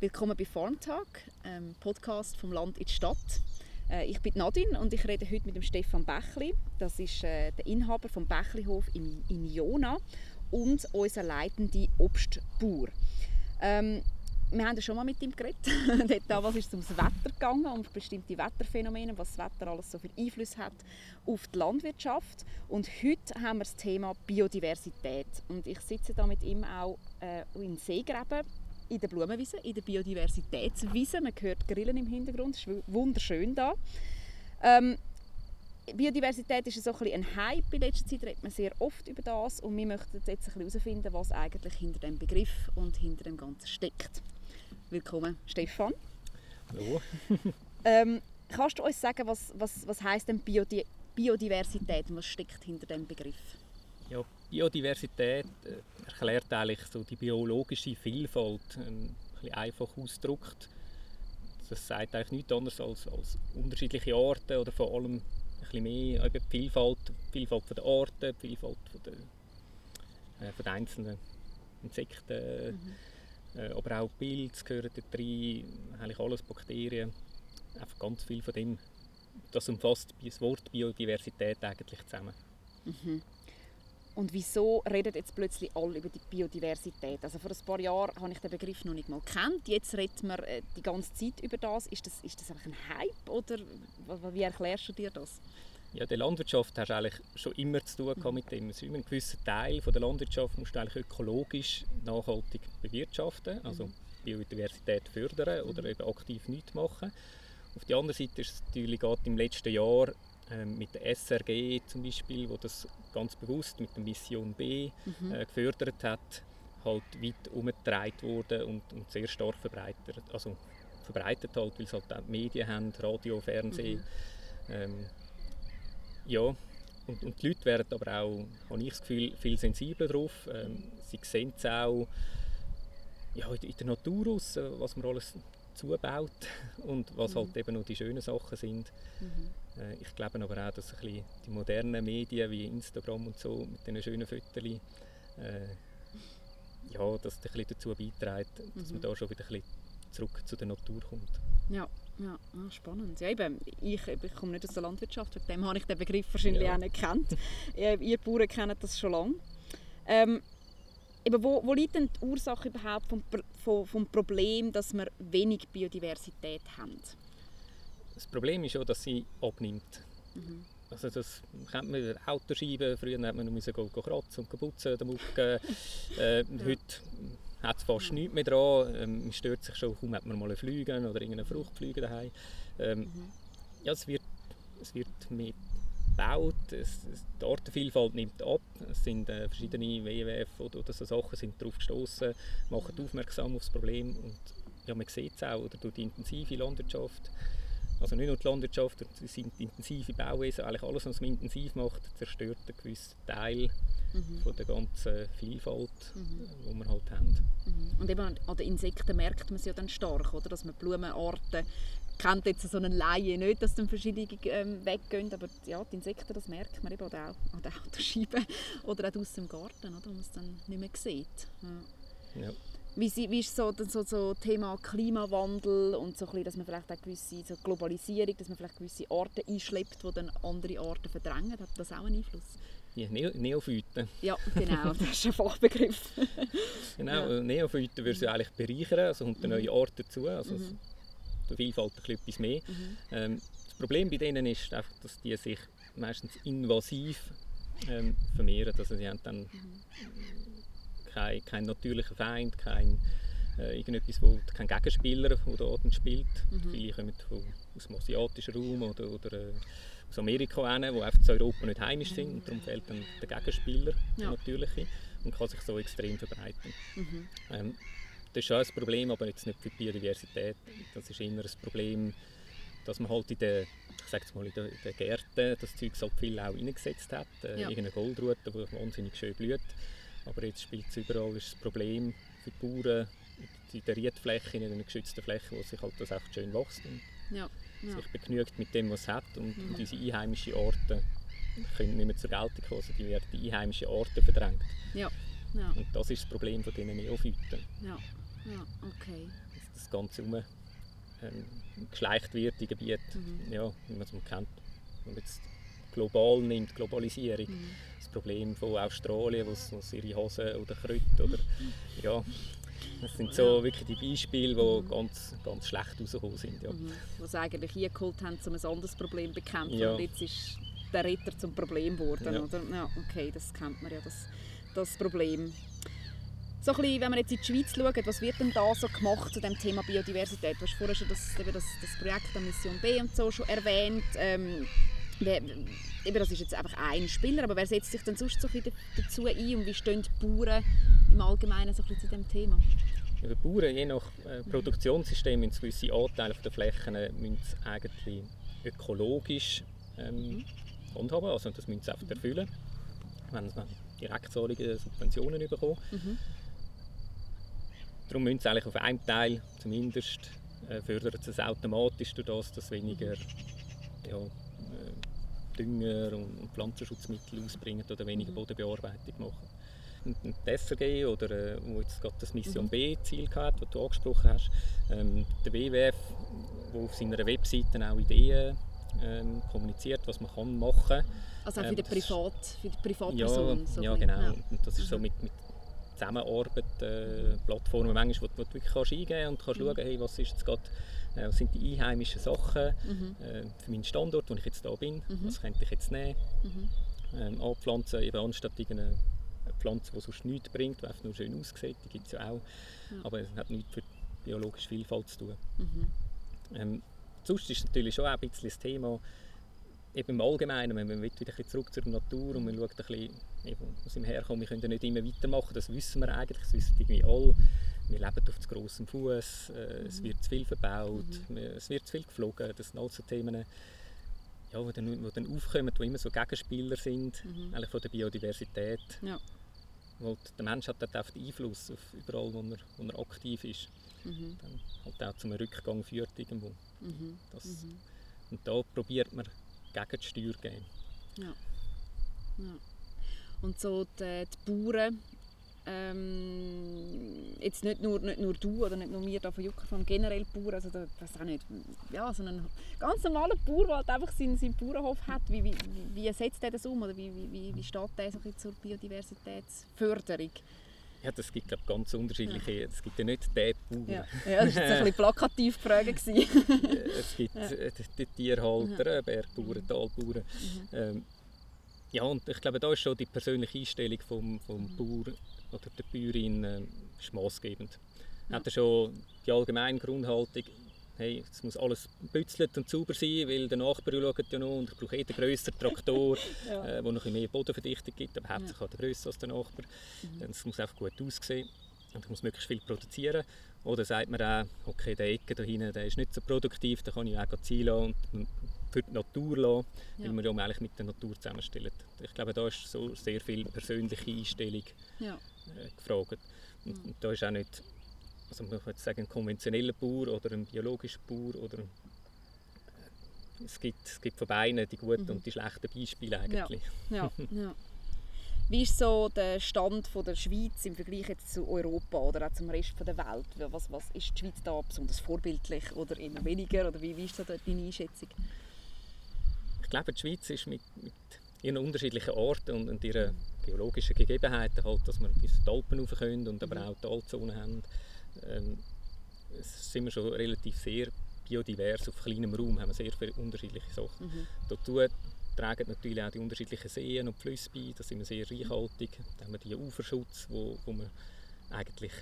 Willkommen bei Farmtag, einem Podcast vom Land in die Stadt. Äh, ich bin Nadine und ich rede heute mit dem Stefan Bächli. Das ist äh, der Inhaber vom Bächlihof in, in Jona und unser leitender Obstbauer. Ähm, wir haben ja schon mal mit ihm geredet. Dort damals ist es ums Wetter gegangen, um bestimmte Wetterphänomene, was das Wetter alles so für Einfluss hat auf die Landwirtschaft. Und heute haben wir das Thema Biodiversität. Und ich sitze da mit ihm auch äh, in Seegräben in der Blumenwiese, in der Biodiversitätswiese. Man hört Grillen im Hintergrund, es ist wunderschön da. Ähm, Biodiversität ist so ein, ein Hype. In letzter Zeit redet man sehr oft über das und wir möchten jetzt herausfinden, was eigentlich hinter dem Begriff und hinter dem Ganzen steckt. Willkommen, Stefan. Hallo. ähm, kannst du uns sagen, was, was, was heisst denn Biodi Biodiversität und was steckt hinter dem Begriff? Ja, Biodiversität äh, erklärt eigentlich so die biologische Vielfalt, ein bisschen einfach ausgedrückt. Das sagt eigentlich nichts anderes als, als unterschiedliche Arten oder vor allem ein bisschen mehr die Vielfalt, die Vielfalt der Arten, die Vielfalt von der, äh, von den einzelnen Insekten. Mhm äh, aber auch Pilze gehören da rein, eigentlich alles Bakterien, einfach ganz viel von dem. Das umfasst das Wort Biodiversität eigentlich zusammen. Mhm. Und wieso reden jetzt plötzlich alle über die Biodiversität? Also vor ein paar Jahren habe ich den Begriff noch nicht mal kennt. Jetzt redet man äh, die ganze Zeit über das. Ist das, ist das einfach ein Hype oder wie erklärst du dir das? Ja, der Landwirtschaft hast du eigentlich schon immer zu tun gehabt mit dem. Es ist immer ein gewisser Teil von der Landwirtschaft musst du eigentlich ökologisch nachhaltig bewirtschaften, also mhm. Biodiversität fördern oder eben aktiv nichts machen. Auf der anderen Seite ist es natürlich gerade im letzten Jahr mit der SRG zum Beispiel, wo das ganz bewusst mit der Mission B mhm. äh, gefördert hat, halt weit umgetragen wurde und, und, sehr stark verbreitet, also verbreitet halt, weil es halt auch Medien haben, Radio, Fernsehen. Mhm. Ähm, ja, und, und, die Leute werden aber auch, habe ich das Gefühl, viel sensibler drauf. Ähm, sie sehen es auch ja, in der Natur aus, äh, was man alles zubaut und was halt mhm. halt eben noch die schönen Sachen sind. Mhm. Äh, ich glaube aber auch, dass ein bisschen die modernen Medien wie Instagram und so mit diesen schönen Fotos äh, ja, dass das ein bisschen dazu beiträgt, dass man mhm. da schon wieder ein bisschen zurück zu der Natur kommt. Ja, ja, ah, spannend. Ja, eben, ich, ich komme nicht aus der Landwirtschaft, wegen dem habe ich den Begriff wahrscheinlich ja. auch nicht gekannt. Ihr Bauern kennen das schon lange. Ähm, eben, wo, wo liegt denn die Ursache überhaupt vom, vom, vom Problem, dass wir wenig Biodiversität haben? Das Problem ist ja, dass sie abnimmt. Mhm. Also das kennt man Autoscheiben, früher hat man müssen kratzen und putzen, äh, ja. Heute hat es fast nichts mehr dran. Ähm, man stört sich schon, kaum hat man mal einen Flügen oder irgendeine Fruchtflüge daheim. Ähm, mhm. Ja, es wird, es wird mehr gebaut, es, es, die Artenvielfalt nimmt ab. Es sind äh, verschiedene WWF oder, oder so Sachen sind darauf gestoßen, machen aufmerksam auf das Problem und ja, man sieht es auch oder durch die intensive Landwirtschaft also nicht nur die Landwirtschaft, die intensive Bauwesen, eigentlich alles, was man intensiv macht, zerstört einen gewissen Teil mhm. von der ganzen Vielfalt, mhm. die wir halt haben. Mhm. Und eben an den Insekten merkt man es ja dann stark, oder? dass man Blumenarten kennt jetzt so einen Laie nicht, dass dann verschiedene ähm, weggehen, aber ja, die Insekten, das merkt man eben auch an der Autoscheibe oder auch draußen im Garten, oder, wo man es dann nicht mehr sieht. Ja. ja. Wie, wie ist so das so, so Thema Klimawandel und so ein bisschen, dass man vielleicht auch gewisse so Globalisierung, dass man vielleicht gewisse Arten einschleppt, die dann andere Arten verdrängen, hat das auch einen Einfluss? Ja, Neo Neophyten. Ja, genau, das ist ein Fachbegriff. genau, ja. Neophyten würden sie eigentlich bereichern, also kommt eine neue Art dazu, also mhm. Die Vielfalt ein etwas mehr. Mhm. Ähm, das Problem bei denen ist einfach, dass die sich meistens invasiv ähm, vermehren, also sie haben dann mhm kein, natürlicher Feind, kein, äh, irgendetwas, wo, kein Gegenspieler, der dann spielt. Mhm. Viele kommen von, aus dem asiatischen Raum oder, oder äh, aus Amerika hin, die einfach zu Europa nicht heimisch sind und darum fehlt dann der Gegenspieler, ja. der natürliche, und kann sich so extrem verbreiten. Mhm. Ähm, das ist schon ein Problem, aber jetzt nicht für die Biodiversität. Das ist eher ein Problem, dass man halt in den, ich sag's mal, in den, Gärten das Zeug halt viel auch eingesetzt hat. Äh, ja. Irgendeine Goldrute, die wahnsinnig schön blüht. Aber jetzt spielt es überall ist das Problem für die Bauern in der Riedfläche, in einer geschützten Fläche, wo sich halt das echt schön wächst und ja, ja. sich begnügt mit dem, was es hat. Und, mhm. und unsere einheimischen Arten können nicht mehr zur Geltung kommen, also die werden die einheimischen Arten verdrängt. Ja. Ja. Und das ist das Problem von diesen Neophyten. Ja, ja okay. Das das Ganze herum ähm, geschleicht wird in Gebieten, mhm. ja, wie man es kennt. Wenn man jetzt global nimmt, Globalisierung, mhm. das Problem von Australien, wo es ihre Hosen oder Kräuter oder ja, das sind so wirklich die Beispiele, die mhm. ganz, ganz schlecht rausgekommen sind. Ja. Mhm. Was eigentlich hier geholt haben, um ein anderes Problem zu bekämpfen ja. und jetzt ist der Ritter zum Problem geworden. Ja. Oder? Ja, okay, das kennt man ja, das, das Problem. So ein bisschen, wenn man jetzt in die Schweiz schaut, was wird denn da so gemacht zu dem Thema Biodiversität? Du hast vorher schon das, das, das Projekt der Mission B und so schon erwähnt. Ähm, wer, eben, das ist jetzt einfach ein Spieler, aber wer setzt sich denn sonst so dazu ein und wie stehen die Bauern im Allgemeinen so ein bisschen zu dem Thema? Ja, die Bauern, je nach äh, Produktionssystem, müssen gewisse Anteile der Flächen äh, müssen eigentlich ökologisch ähm, mhm. handhaben, also das müssen sie einfach erfüllen, wenn sie Direktzahlungen, Subventionen bekommen. Mhm. Darum müssen sie eigentlich auf einem Teil zumindest äh, fördern sie es automatisch durch das, dass weniger ja, äh, Dünger und Pflanzenschutzmittel ausbringen oder weniger mhm. Bodenbearbeitung machen. Und, und die SRG, oder, äh, wo jetzt gerade das Mission mhm. B Ziel hat, das du angesprochen hast, ähm, der WWF, der auf seiner Webseite auch Ideen ähm, kommuniziert, was man kann machen kann. Also auch für, ähm, die, Privat, für die Privatperson? Ja, so ja genau. Und das ist mhm. so mit, mit Zusammenarbeit, äh, Plattformen, manchmal, wo, wo du wirklich kannst eingeben und kannst mhm. schauen, hey, was ist jetzt gerade, äh, was sind die einheimischen Sachen mhm. äh, für meinen Standort, wo ich jetzt da bin, mhm. was könnte ich jetzt nehmen, mhm. ähm, anpflanzen, eben anstatt irgendeine Pflanze, die sonst nichts bringt, die einfach nur schön aussieht, die gibt es ja auch, ja. aber es hat nichts für biologische Vielfalt zu tun. Mhm. Ähm, sonst ist natürlich schon auch ein bisschen das Thema, eben im Allgemeinen, wenn man wieder ein zurück zur Natur und man schaut ein bisschen, eben, wo wir herkommen, wir können ja nicht immer weitermachen, das wissen wir eigentlich, das wissen irgendwie alle. Wir leben auf zu grossem Fuß, äh, mhm. es wird zu viel verbaut, mhm. es wird zu viel geflogen, das sind alles so Themen, ja, die dann, dann aufkommen, die immer so Gegenspieler sind, mhm. eigentlich von der Biodiversität. Ja. Weil der Mensch hat dort auch den Einfluss auf überall, wo er, wo er aktiv ist. Mhm. Dann halt auch zum Rückgang führt irgendwo. Mhm. Das, mhm. Und da probiert man gegen die Steuer geben. Ja. ja. Und so die, die Bauern, ähm, jetzt nicht nur, nicht nur du oder nicht nur wir da von Juckerfarm, generell Bauern, also da, das auch nicht, ja, so ein ganz normaler Bauer, der halt einfach seinen, seinen Bauernhof hat, wie, wie, wie setzt er das um oder wie, wie, wie steht der so zur Biodiversitätsförderung? Ja, das gibt glaub, ganz unterschiedliche, es gibt ja nicht den Bauer. Ja, ja das war ein bisschen plakativ gefragt. es gibt ja. Äh, die Tierhalter, mhm. Bergbauern, Talbauern. Mhm. Ähm, ja, und ich glaube, da ist schon die persönliche Einstellung vom, vom mhm. Bauer oder der Bäuerin äh, maßgebend. Ja. Hat er schon die allgemeine Grundhaltung, hey, es muss alles bützelt und sauber sein, weil der Nachbar schaut ja noch und ich brauche eh den grösseren Traktor, ja. äh, der noch ein mehr Bodenverdichtung gibt, aber hauptsächlich ja. der grösser als der Nachbar. Mhm. Es muss einfach gut aussehen und ich muss möglichst viel produzieren. Oder sagt man auch, okay, der Ecke da hinten, der ist nicht so produktiv, da kann ich auch ziehen lassen und für die Natur lassen, ja. weil man ja eigentlich mit der Natur zusammenstellt. Ich glaube, da ist so sehr viel persönliche Einstellung ja. äh, gefragt. Und, und da ist auch nicht also man könnte sagen, ein konventioneller Bauer oder ein biologischer Bauer oder es gibt, es gibt von beiden die guten mhm. und die schlechten Beispiele eigentlich. Ja. ja, ja. Wie ist so der Stand von der Schweiz im Vergleich jetzt zu Europa oder auch zum Rest der Welt? Was, was ist die Schweiz da besonders vorbildlich oder eher weniger? Oder wie, wie ist so deine Einschätzung? Ich glaube, die Schweiz ist mit, mit ihren unterschiedlichen Orten und, und ihren geologischen Gegebenheiten, halt, dass wir bis die Alpen rauf können und aber mhm. auch Talzonen haben, ähm, sind wir schon relativ sehr biodivers. Auf kleinem Raum haben wir sehr viele unterschiedliche Sachen. Mhm. Dazu tragen natürlich auch die unterschiedlichen Seen und Flüsse bei. Da sind wir sehr reichhaltig. Da haben wir die Uferschutz, wo, wo man eigentlich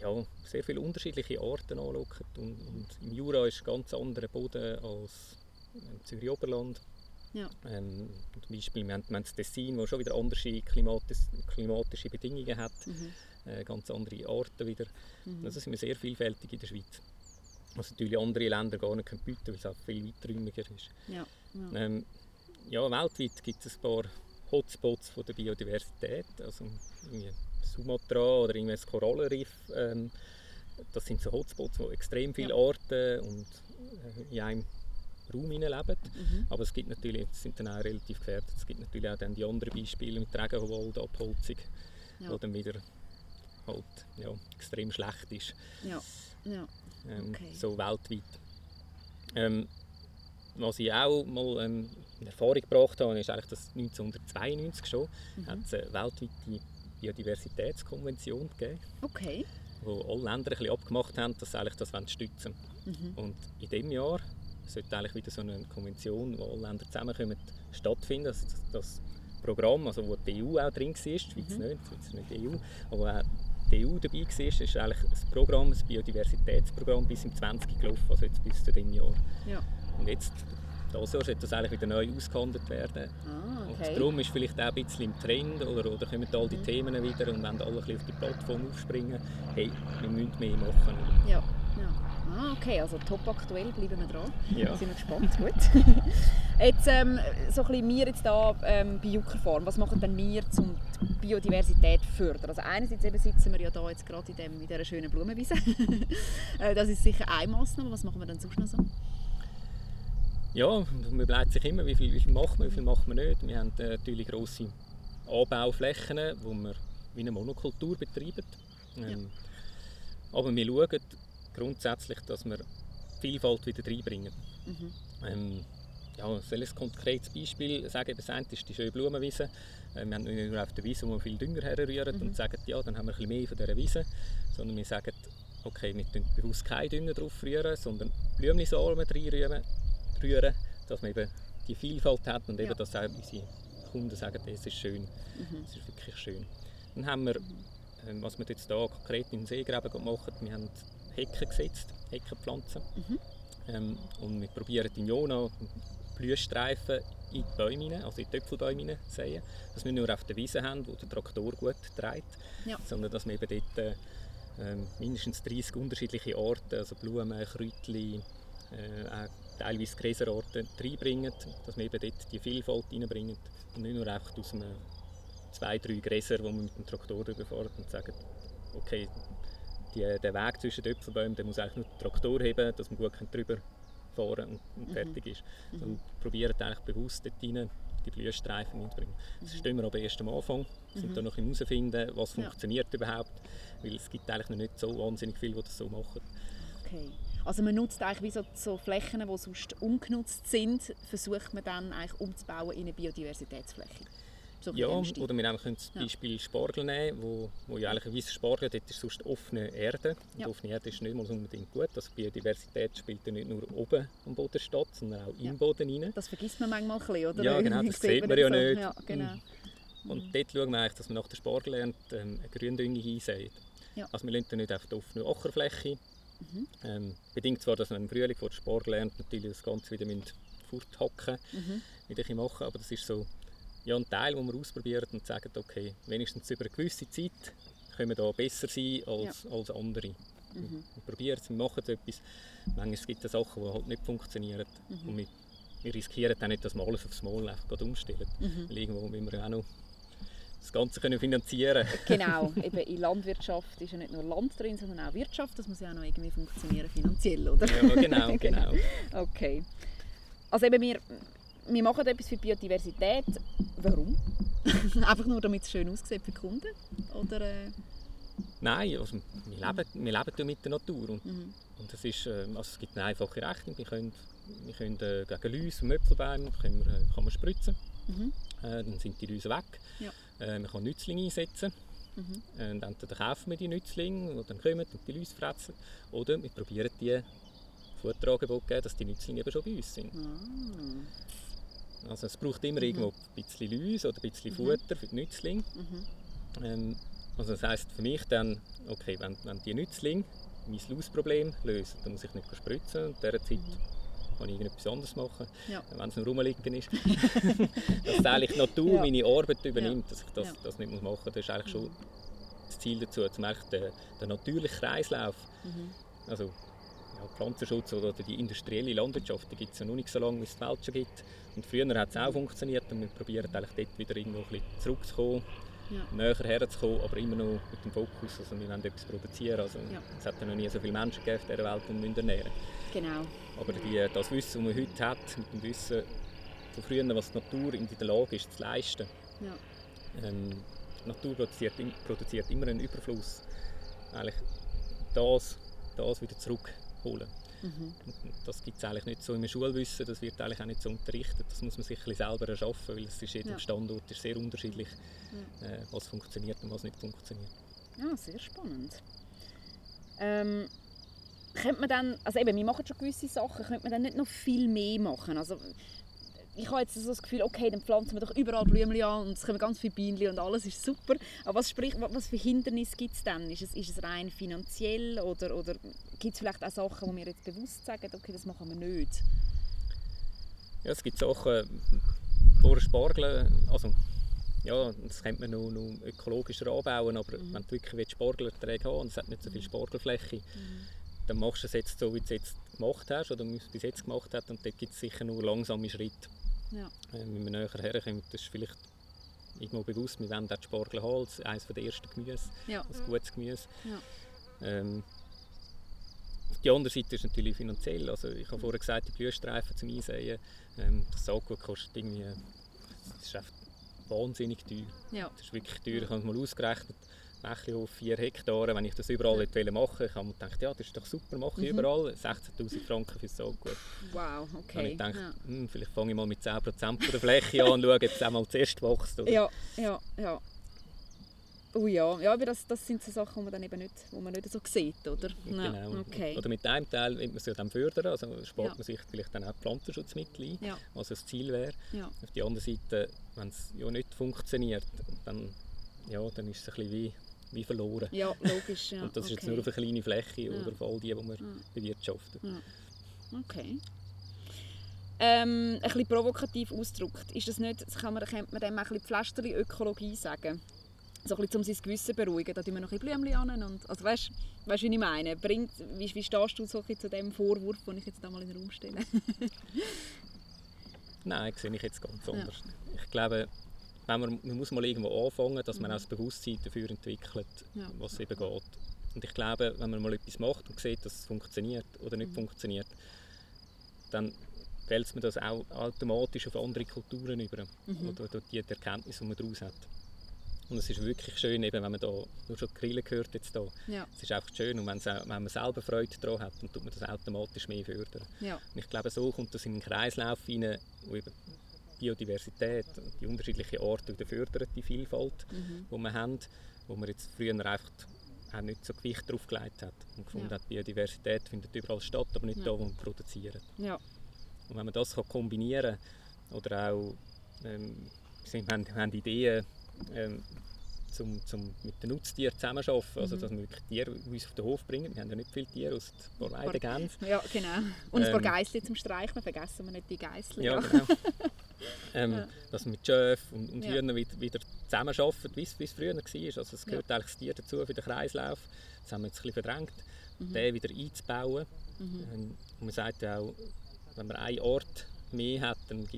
ja, sehr viele unterschiedliche Arten anschaut. Und, und im Jura ist ein ganz anderer Boden als im Zürich Oberland. Ja. Ähm, zum Beispiel, wir haben, wir haben das Tessin, das schon wieder andere klimatis klimatische Bedingungen hat. Mhm ganz andere Arten wieder. Mhm. Also sind wir sehr vielfältig in der Schweiz. Was natürlich andere Länder gar nicht bieten können, weil es auch viel weiträumiger ist. Ja, ja. Ähm, ja weltweit gibt es ein paar Hotspots von der Biodiversität, also irgendwie Sumatra oder irgendwie das Korallenriff. Ähm, das sind so Hotspots, wo extrem viele ja. Arten und äh, in einem Raum leben. Mhm. Aber es gibt natürlich, sind dann auch relativ gefährdet. Es gibt natürlich auch dann die anderen Beispiele mit Regenwald, Abholzung, ja. wo dann wieder halt ja, extrem schlecht ist. Ja, ja. Ähm, Okay. So weltweit. Ähm, was ich auch mal ähm, in Erfahrung gebracht habe, ist eigentlich, dass 1992 schon Mhm. hat es eine weltweite Biodiversitätskonvention gegeben, Okay. wo alle Länder ein bisschen abgemacht haben, dass sie eigentlich das wollen stützen Mhm. Und in diesem Jahr sollte eigentlich wieder so eine Konvention, wo alle Länder zusammenkommen, stattfinden. Also das, das Programm, also wo die EU auch drin war, die Schweiz Mhm. nicht, die Schweiz nicht EU, aber auch die EU dabei war, ist eigentlich ein Programm, ein Biodiversitätsprogramm bis im 20 gelaufen, also jetzt bis zu diesem Jahr. Ja. Und jetzt, dieses Jahr, sollte das eigentlich wieder neu ausgehandelt werden. Ah, Und okay. darum ist vielleicht auch ein bisschen im Trend oder, oder kommen all die Mhm. Themen wieder und wenn alle ein bisschen auf die Plattform aufspringen, hey, wir müssen mehr machen. Ja. Ja. Ah, okay, also top aktuell, bleiben wir dran. Ja. Sind wir gespannt, gut. jetzt ähm, so ein bisschen wir jetzt da ähm, bei Juckerfarm, was machen denn wir, um die Biodiversität zu fördern? Also einerseits eben sitzen wir ja da jetzt gerade in, dem, in dieser schönen Blumenwiese. Äh, das ist sicher eine Massnahme, was machen wir dann sonst noch so? Ja, man überlegt sich immer, wie viel, wie viel macht man, wie viel macht man nicht. Wir haben äh, natürlich grosse Anbauflächen, wo wir wie eine Monokultur betreiben. Ähm, Aber wir schauen grundsätzlich, dass wir Vielfalt wieder reinbringen. Mhm. Ähm, ja, soll ein konkretes Beispiel sagen? Das eine ist die schöne Blumenwiese. Äh, wir haben nicht nur auf der Wiese, wo wir viel Dünger herrühren Mhm. und sagen, ja, dann haben wir ein bisschen mehr von dieser Wiese. Sondern wir sagen, okay, wir tun bewusst keinen Dünger drauf rühren, sondern Blümchensamen reinrühren, rühren, dass man eben die Vielfalt hat und eben, Ja. dass auch unsere Kunden sagen, es ist schön, Mhm. es ist wirklich schön. Dann haben wir, ähm, was wir jetzt hier konkret in den Seegräben machen, wir haben Hecken gesetzt, Heckenpflanzen. Mhm. Ähm, und wir probieren in Jona Blühstreifen in die Bäume hinein, also in die Töpfelbäume säen. Dass wir nicht nur auf der Wiese haben, wo der Traktor gut trägt, Ja. sondern dass wir eben dort äh, ähm, mindestens 30 unterschiedliche Arten, also Blumen, Kräutchen, äh, auch teilweise Gräserarten reinbringen, dass wir eben dort die Vielfalt reinbringen und nicht nur einfach aus einem zwei, drei Gräser, die man mit dem Traktor überfahren und sagen, okay, die, der Weg zwischen den Äpfelbäumen, der muss eigentlich nur der Traktor heben, dass man gut drüber fahren und, und Mhm. fertig ist. Mhm. Und probieren eigentlich bewusst dort rein die Blühstreifen mitbringen. Das stehen wir aber erst am Anfang, sind Mhm. da noch herausfinden, was Ja. funktioniert überhaupt, weil es gibt eigentlich noch nicht so wahnsinnig viele, die das so machen. Okay. Also man nutzt eigentlich wie so, so Flächen, die sonst ungenutzt sind, versucht man dann eigentlich umzubauen in eine Biodiversitätsfläche. So Ja, oder wir nehmen- können zum Ja. Beispiel Spargel nehmen, wo, wo ja eigentlich ein weißer Spargel, dort ist sonst offene Erde. Und Ja. offene Erde ist nicht mal unbedingt gut. Also Biodiversität spielt ja nicht nur oben am Boden statt, sondern auch im Ja. Boden rein. Das vergisst man manchmal ein bisschen, oder? Ja, genau, das Sieht man ja so. nicht. Ja, genau. Und dort schauen wir eigentlich, dass wir nach der Spargelernte ähm, eine Gründüngung. Ja. Also wir lassen nicht auf die offene Ackerfläche. Mhm. Ähm, bedingt zwar, dass wir im Frühling vor der Spargelernte natürlich das Ganze wieder müssen forthacken Mhm. wieder machen, aber das ist so ja, ein Teil, den wir ausprobieren und sagen, okay, wenigstens über eine gewisse Zeit können wir da besser sein als, als andere. Mhm. Wir probieren es, wir machen etwas. Manchmal gibt es Sachen, die halt nicht funktionieren Mhm. und wir, wir riskieren auch nicht, dass wir alles aufs Mal einfach umstellen. Mhm. Weil irgendwo müssen wir ja auch noch das Ganze können finanzieren Genau, eben in Landwirtschaft ist ja nicht nur Land drin, sondern auch Wirtschaft. Das muss ja auch noch irgendwie funktionieren finanziell, oder? Ja, genau, genau. Okay. Also eben wir, wir machen etwas für die Biodiversität. Warum? Einfach nur, damit es schön aussieht für die Kunden? Oder, äh, Nein, also wir, leben, wir leben mit der Natur und, mhm. und das ist, äh, also es gibt eine einfache Rechnung. Wir können, wir können äh, gegen Läuse und Äpfelbäume können wir, äh, kann man spritzen, Mhm. äh, dann sind die Läuse weg. Ja. Äh, man kann Nützlinge einsetzen. Mhm. Äh, Und entweder kaufen wir die Nützlinge, die dann kommen und die Läuse fressen. Oder wir probieren die Futterangebot zu geben, dass die Nützlinge eben schon bei uns sind. Ah. Also es braucht immer Mhm. irgendwo ein bisschen Läuse oder ein bisschen Mhm. Futter für die Nützlinge. Mhm. Ähm, also das heisst für mich dann, okay, wenn, wenn die Nützlinge mein Lausproblem lösen, dann muss ich nicht spritzen und in dieser Zeit kann ich irgendetwas anderes machen, Mhm. Ja. wenn es nur rumliegen ist. dass eigentlich die Natur Ja. meine Arbeit übernimmt, dass ich das, Ja. das nicht machen muss, das ist eigentlich schon das Ziel dazu, eigentlich den, den natürlichen Kreislauf, Mhm. also Pflanzenschutz oder die industrielle Landwirtschaft, die gibt es ja noch nicht so lange, wie es die Welt schon gibt. Und früher hat es auch funktioniert und wir probieren eigentlich dort wieder irgendwo ein bisschen zurückzukommen, Ja. näher herzukommen, aber immer noch mit dem Fokus, also wir wollen etwas produzieren. Also, Ja. Es hat ja noch nie so viele Menschen gegeben auf dieser Welt, die wir ernähren Genau. Aber die, das Wissen, das man heute hat, mit dem Wissen von früher, was die Natur in der Lage ist zu leisten, Ja. ähm, die Natur produziert, produziert immer einen Überfluss. Eigentlich das, das wieder zurückholen. Mhm. Das gibt es eigentlich nicht so im Schulwissen, das wird eigentlich auch nicht so unterrichtet. Das muss man sich selber erschaffen, weil es ist jedem ja. Standort ist sehr unterschiedlich, ja. äh, was funktioniert und was nicht funktioniert. Ja, sehr spannend. Ähm, könnte man dann, also eben, wir machen schon gewisse Sachen, könnte man dann nicht noch viel mehr machen? Also, ich habe jetzt so das Gefühl, okay, dann pflanzen wir doch überall Blümchen an und es kommen ganz viele Bienen und alles ist super. Aber was, sprich, was für Hindernisse gibt es dann? Ist es, ist es rein finanziell oder, oder gibt es vielleicht auch Sachen, wo wir jetzt bewusst sagen, okay, das machen wir nicht? Ja, es gibt Sachen, vor Spargeln, also ja, das könnte man noch, noch ökologischer anbauen, aber mhm. wenn du wirklich Spargelerträge haben und es hat nicht so viel mhm. Spargelfläche, mhm dann machst du es jetzt so, wie du es jetzt gemacht hast oder wie es bis jetzt gemacht hast und dort gibt es sicher nur langsame Schritte. Ja. Äh, wenn wir näher herkommen, das ist vielleicht irgendwo bewusst, wir wollen dort Spargel haben als eines der ersten Gemüse, ja. als gutes Gemüse. Ja. Ähm, die andere Seite ist natürlich finanziell. Also ich habe vorher gesagt, die Blühstreifen zum Einsäen, ähm, das Saatgut kostet irgendwie, das ist einfach wahnsinnig teuer. Ja. Das ist wirklich teuer, ich habe es mal ausgerechnet. Bächli auf 4 Hektare, wenn ich das überall ja. machen wollte, ich habe mir gedacht, ja, das ist doch super, mache ich mhm. überall. 16'000 Franken für so gut. Wow, okay. Und ich dachte, ja. hm, vielleicht fange ich mal mit 10% der Fläche an und schaue, ob es einmal zuerst wächst. Oder? Ja, ja, ja. Oh ja, ja aber das, das sind so Sachen, die man dann eben nicht, wo man nicht so sieht, oder? Genau. Okay. Oder mit einem Teil will man sie dann fördern, also spart ja. man sich vielleicht dann auch Pflanzenschutzmittel ein, ja. was das Ziel wäre. Ja. Auf der anderen Seite, wenn es ja nicht funktioniert, dann, ja, dann ist es ein bisschen wie wie verloren. Ja, logisch. Ja. Und das okay. ist jetzt nur auf eine kleine Fläche ja. oder auf all die, die wir ja. bewirtschaften. Ja. Okay. Ähm, ein bisschen provokativ ausgedrückt, ist das nicht, kann man, könnte man dem ein bisschen Pflasterli-Ökologie sagen? So ein bisschen, um sein Gewissen zu beruhigen, da tun wir noch ein bisschen Blümchen an. Und, also weißt du, was ich meine? Bringt, wie, wie stehst du so zu dem Vorwurf, den ich jetzt da mal in den Raum stelle? Nein, sehe ich jetzt ganz anders. Ich glaube, wenn man, man muss mal irgendwo anfangen, dass man mhm. auch das Bewusstsein dafür entwickelt, ja. was eben geht. Und ich glaube, wenn man mal etwas macht und sieht, dass es funktioniert oder nicht mhm. funktioniert, dann wälzt man das auch automatisch auf andere Kulturen über mhm. oder durch die Erkenntnis, die man daraus hat. Und es ist wirklich schön, eben, wenn man da nur schon Grillen gehört jetzt da. Ja. Es ist einfach schön und wenn, wenn man selber Freude daran hat, dann tut man das automatisch mehr fördern. Ja. Und ich glaube, so kommt das in einen Kreislauf hinein, wo eben Biodiversität, die unterschiedlichen Orte wieder fördern die Vielfalt, mhm. die wir haben, wo man jetzt früher einfach auch nicht so Gewicht drauf gelegt hat und gefunden ja. hat, Biodiversität findet überall statt, aber nicht ja. da, wo wir produzieren. Ja. Und wenn man das kann kombinieren oder auch ähm, wir haben, haben Ideen, ähm, zum, zum mit den Nutztieren zusammenarbeiten, also mhm. dass wir wirklich Tiere uns auf den Hof bringen. Wir haben ja nicht viele Tiere, aus ein paar Weidegänse. Ja, genau. Und ein paar ähm, Geißchen zum Streichen, vergessen wir nicht die Geißchen. Ja, genau. ähm, ja. Dass wir mit Schöf und, und ja. Hühnern wieder, wieder zusammenarbeiten, wie es früher war. Also es gehört ja. eigentlich das Tier dazu für den Kreislauf. Das haben wir jetzt ein bisschen verdrängt, mhm. den wieder einzubauen. Mhm. Ähm, und man sagt ja auch, wenn man einen Ort mehr hat, dann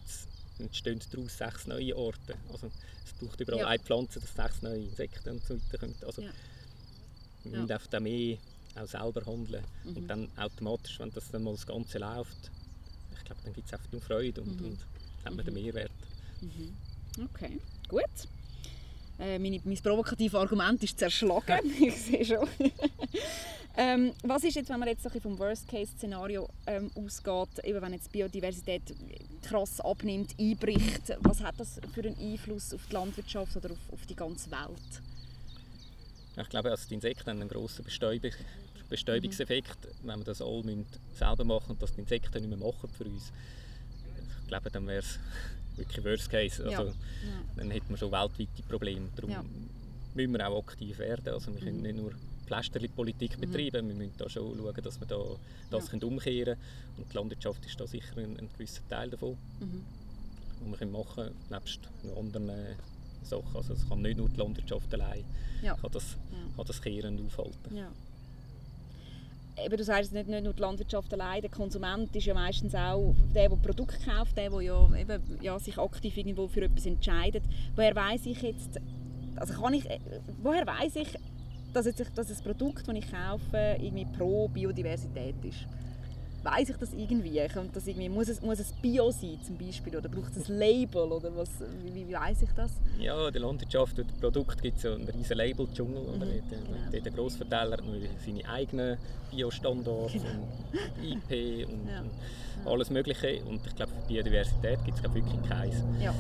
entstehen daraus sechs neue Orte. Also es braucht überall ja. eine Pflanze, dass sechs neue Insekten und so weiter kommen. Also ja. wir müssen einfach mehr auch selber handeln. Mhm. Und dann automatisch, wenn das dann mal das Ganze läuft, ich glaube, dann gibt es einfach nur Freude und, mhm. und hat man den mhm. Mehrwert. Mhm. Okay, gut. Äh, meine, mein provokatives Argument ist zerschlagen. ich sehe schon. ähm, was ist jetzt, wenn man jetzt vom Worst-Case-Szenario ähm, ausgeht, eben wenn jetzt Biodiversität krass abnimmt, einbricht, was hat das für einen Einfluss auf die Landwirtschaft oder auf, auf die ganze Welt? Ich glaube, also die Insekten haben einen grossen Bestäubung, Bestäubungseffekt, mhm. wenn wir das all selber machen und das die Insekten nicht mehr machen für uns ich glaube, dann wäre es wirklich Worst Case. Also, ja. Dann hätten wir schon weltweite Probleme. Darum ja. müssen wir auch aktiv werden. Also wir können mhm. nicht nur Pflasterli-Politik mhm. betreiben, wir müssen da schon schauen, dass wir da das ja. umkehren können. Und die Landwirtschaft ist da sicher ein, ein gewisser Teil davon, mhm. was wir machen können, nebst anderen Sachen. Also es kann nicht nur die Landwirtschaft allein ja. kann das, ja. kann das Kehren aufhalten. Ja eben, du sagst nicht, nicht nur die Landwirtschaft allein, der Konsument ist ja meistens auch der, der Produkt kauft, der, der ja, eben, ja, sich aktiv irgendwo für etwas entscheidet. Woher weiß ich jetzt, also kann ich, woher weiß ich, dass, jetzt, dass das Produkt, das ich kaufe, irgendwie pro Biodiversität ist? Weiß ich das irgendwie? Kommt das irgendwie muss, es, muss es Bio sein zum Beispiel oder braucht es ein Label oder was, wie, wie weiß ich das? Ja, in der Landwirtschaft und Produkt gibt es so einen riesen Label-Dschungel. Mhm, genau. Der Grossverteiler hat nur seine eigenen Bio-Standards genau. und IP und, ja. und, alles Mögliche. Und ich glaube, für Biodiversität gibt es wirklich keins. Ja.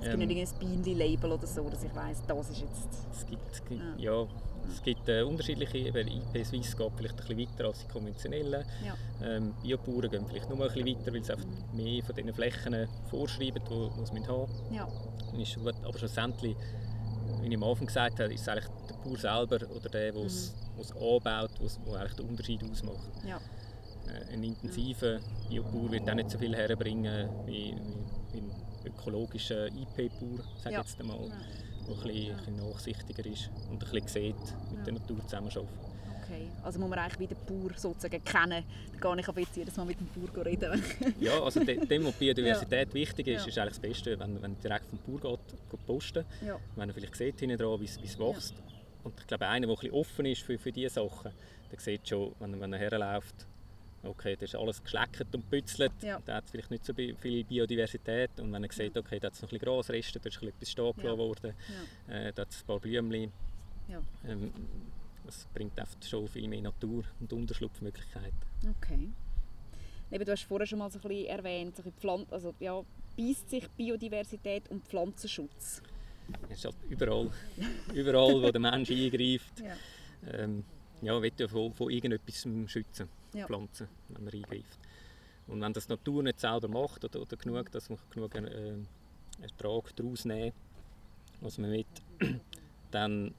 Ja, es gibt ähm, nicht ein Bienenli-Label oder so, dass ich weiss, das ist jetzt... Es gibt, es ja. ja. es gibt äh, unterschiedliche, eben IP Swiss geht vielleicht ein bisschen weiter als die konventionellen. Ja. Ähm, Biobauern gehen vielleicht noch ein bisschen weiter, weil sie einfach mehr von diesen Flächen vorschreiben, die man haben haben ja. ist gut. Aber schlussendlich, wie ich am Anfang gesagt habe, ist es eigentlich der Bauer selber oder der, der es mhm. anbaut, der eigentlich den Unterschied ausmacht. Ja. Äh, ein intensiver Biobauer wird auch nicht so viel herbringen wie, wie, wie ökologischen IP-Bauer, sage ja. jetzt einmal, ja. der ein bisschen, bisschen nachsichtiger ist und ein bisschen sieht, mit ja. der Natur zusammenarbeitet. Okay, also muss man eigentlich wie den Bauer sozusagen kennen, gar nicht auf jetzt jedes Mal mit dem Bauer reden. ja, also dem, wo Biodiversität ja. wichtig ist, ja. ist eigentlich das Beste, wenn, wenn direkt vom Bauer geht, geht posten, ja. wenn er vielleicht sieht hinten dran, wie es wächst. Und ich glaube, einer, der ein bisschen offen ist für, für diese Sachen, der sieht schon, wenn, wenn er herläuft, okay, das ist alles geschleckert und bützelt, ja. da hat es vielleicht nicht so viel Biodiversität und wenn man sieht, okay, da hat es noch ein bisschen Grasreste, da ist etwas stehen ja. worden, ja. Äh, da hat es ein paar Blümchen. Ja. Ähm, das bringt oft schon viel mehr Natur und Unterschlupfmöglichkeiten. Okay. Eben, du hast vorher schon mal so ein bisschen erwähnt, so ein Pflanzen, also ja, beißt sich Biodiversität und Pflanzenschutz? Es ist halt überall, überall, wo der Mensch eingreift. Ja. Ähm, ja, will ja von, von irgendetwas schützen ja. Pflanzen, wenn man eingreift. Und wenn das die Natur nicht selber macht oder, oder genug, dass man genug äh, Ertrag daraus nehmen was man mit, dann,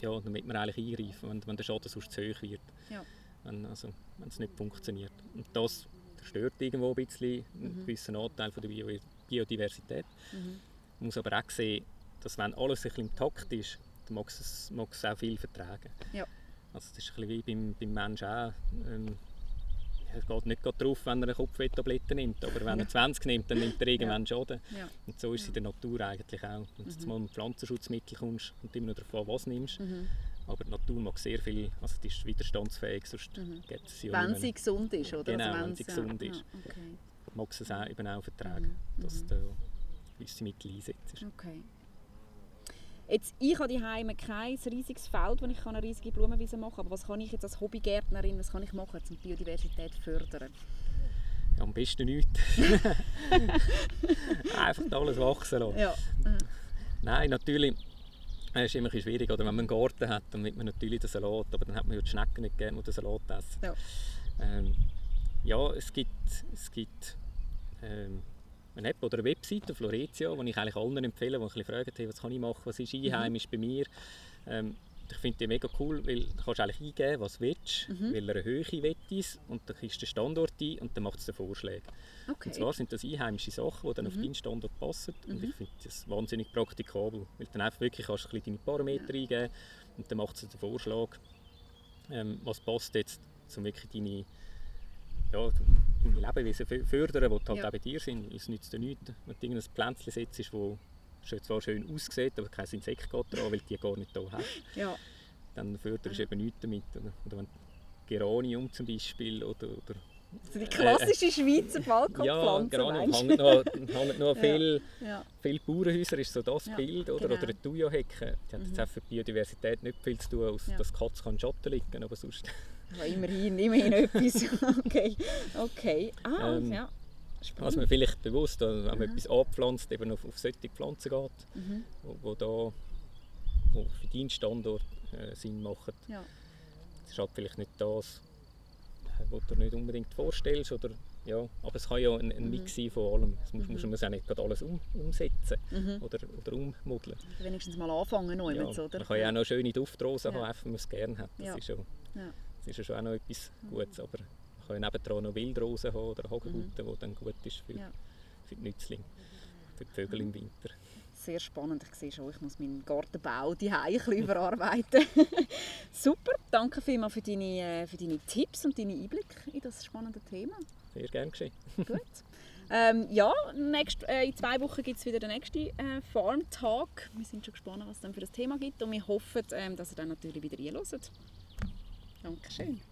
ja, damit man eigentlich eingreifen, wenn, wenn der Schaden sonst zu hoch wird. Ja. Wenn, also, wenn es nicht funktioniert. Und das zerstört irgendwo ein bisschen mhm. einen gewissen Anteil von der Bio Biodiversität. Mhm. Man muss aber auch sehen, dass wenn alles ein bisschen im Takt ist, dann mag es, mag es auch viel vertragen. Ja. Also das ist ein bisschen wie beim, beim Menschen auch. Ähm, er geht nicht drauf, wenn er eine Kopfwehtablette nimmt, aber wenn er 20 nimmt, dann nimmt er irgendwann Schaden. Ja. Und so ist es in der Natur eigentlich auch. Wenn du mhm. mal mit Pflanzenschutzmittel kommst und immer noch davon was nimmst, mhm. aber die Natur mag sehr viel, also die ist widerstandsfähig, sonst mhm. gibt es ja Wenn sie gesund ist, oder? Genau, also wenn, sie gesund ist. Ah, okay. Mag sie es auch, eben auch vertragen, mhm. dass mhm. du gewisse Mittel einsetzt. Okay. Jetzt, ich habe daheim kein riesiges Feld, wo ich eine riesige Blumenwiese machen kann. Aber was kann ich jetzt als Hobbygärtnerin was kann ich machen, um die Biodiversität zu fördern? Ja, am besten nichts. Einfach alles wachsen lassen. Ja. Nein, natürlich es ist immer ein schwierig, oder wenn man einen Garten hat, dann will man natürlich den Salat, aber dann hat man ja die Schnecken nicht gerne, die den Salat essen. Ja, ähm, ja es gibt, es gibt ähm, eine App oder eine Webseite, Floretia, die ich eigentlich allen empfehle, die ein fragen, hey, was kann ich machen, was ist einheimisch mhm. bei mir. Ähm, ich finde die mega cool, weil du kannst eigentlich eingeben, was du willst, mhm. welche Höhe willst und dann kriegst du den Standort ein und dann macht es dir Vorschläge. Okay. Und zwar sind das einheimische Sachen, die dann mhm. auf deinen Standort passen und ich mhm. finde das wahnsinnig praktikabel, weil du dann einfach wirklich kannst du deine Parameter ja. eingeben und dann macht es den Vorschlag, ähm, was passt jetzt, um wirklich deine ja, deine Lebewesen fördern, die halt ja. auch bei dir sind. Es nützt dir nichts, wenn du irgendein Pflänzchen setzt, das zwar schön aussieht, aber kein Insekt geht dran, weil du die gar nicht da hast. Ja. Dann förderst du eben nichts damit. Oder, oder wenn Geranium zum Beispiel oder, oder also die klassische äh, Schweizer Balkonpflanze, Ja, Geranium hängt noch, hängt noch viel, ja. viel Bauernhäuser, ist so das ja, Bild. Oder, genau. oder eine Thuja-Hecke, die hat jetzt mhm. für die Biodiversität nicht viel zu tun, als ja. dass Katze kann Schatten liegen aber sonst... Ja, immerhin, immerhin etwas. okay, okay. Ah, ähm, ja. Spannend. Also man vielleicht bewusst, wenn man mhm. etwas anpflanzt, eben auf, auf solche Pflanzen geht, mhm. wo, wo, da, wo für deinen Standort äh, Sinn machen. Ja. Das ist halt vielleicht nicht das, äh, was du dir nicht unbedingt vorstellst. Oder, ja, aber es kann ja ein, ein Mix mhm. sein von allem. Es muss, mhm. muss man auch nicht gerade alles um, umsetzen mhm. oder, oder ummodeln. Wenigstens mal anfangen, ja, mit, oder? Man kann ja auch noch schöne Duftrosen ja. haben, wenn man es gerne hat. Das ja. ist schon, ja. Das ist ja schon auch noch etwas Gutes. Aber man kann ja nebendran noch Wildrosen haben oder Hagebutten, mhm. die dann gut ist für, ja. für die Nützlinge, für die Vögel im Winter. Sehr spannend. Ich sehe schon, ich muss meinen Gartenbau die überarbeiten. Super, danke vielmals für deine, äh, für deine Tipps und deine Einblicke in das spannende Thema. Sehr gerne geschehen. Gut. Ähm, ja, nächst, äh, in zwei Wochen gibt es wieder den nächsten äh, Farm-Tag. Wir sind schon gespannt, was es dann für das Thema gibt und wir hoffen, ähm, dass ihr dann natürlich wieder É um.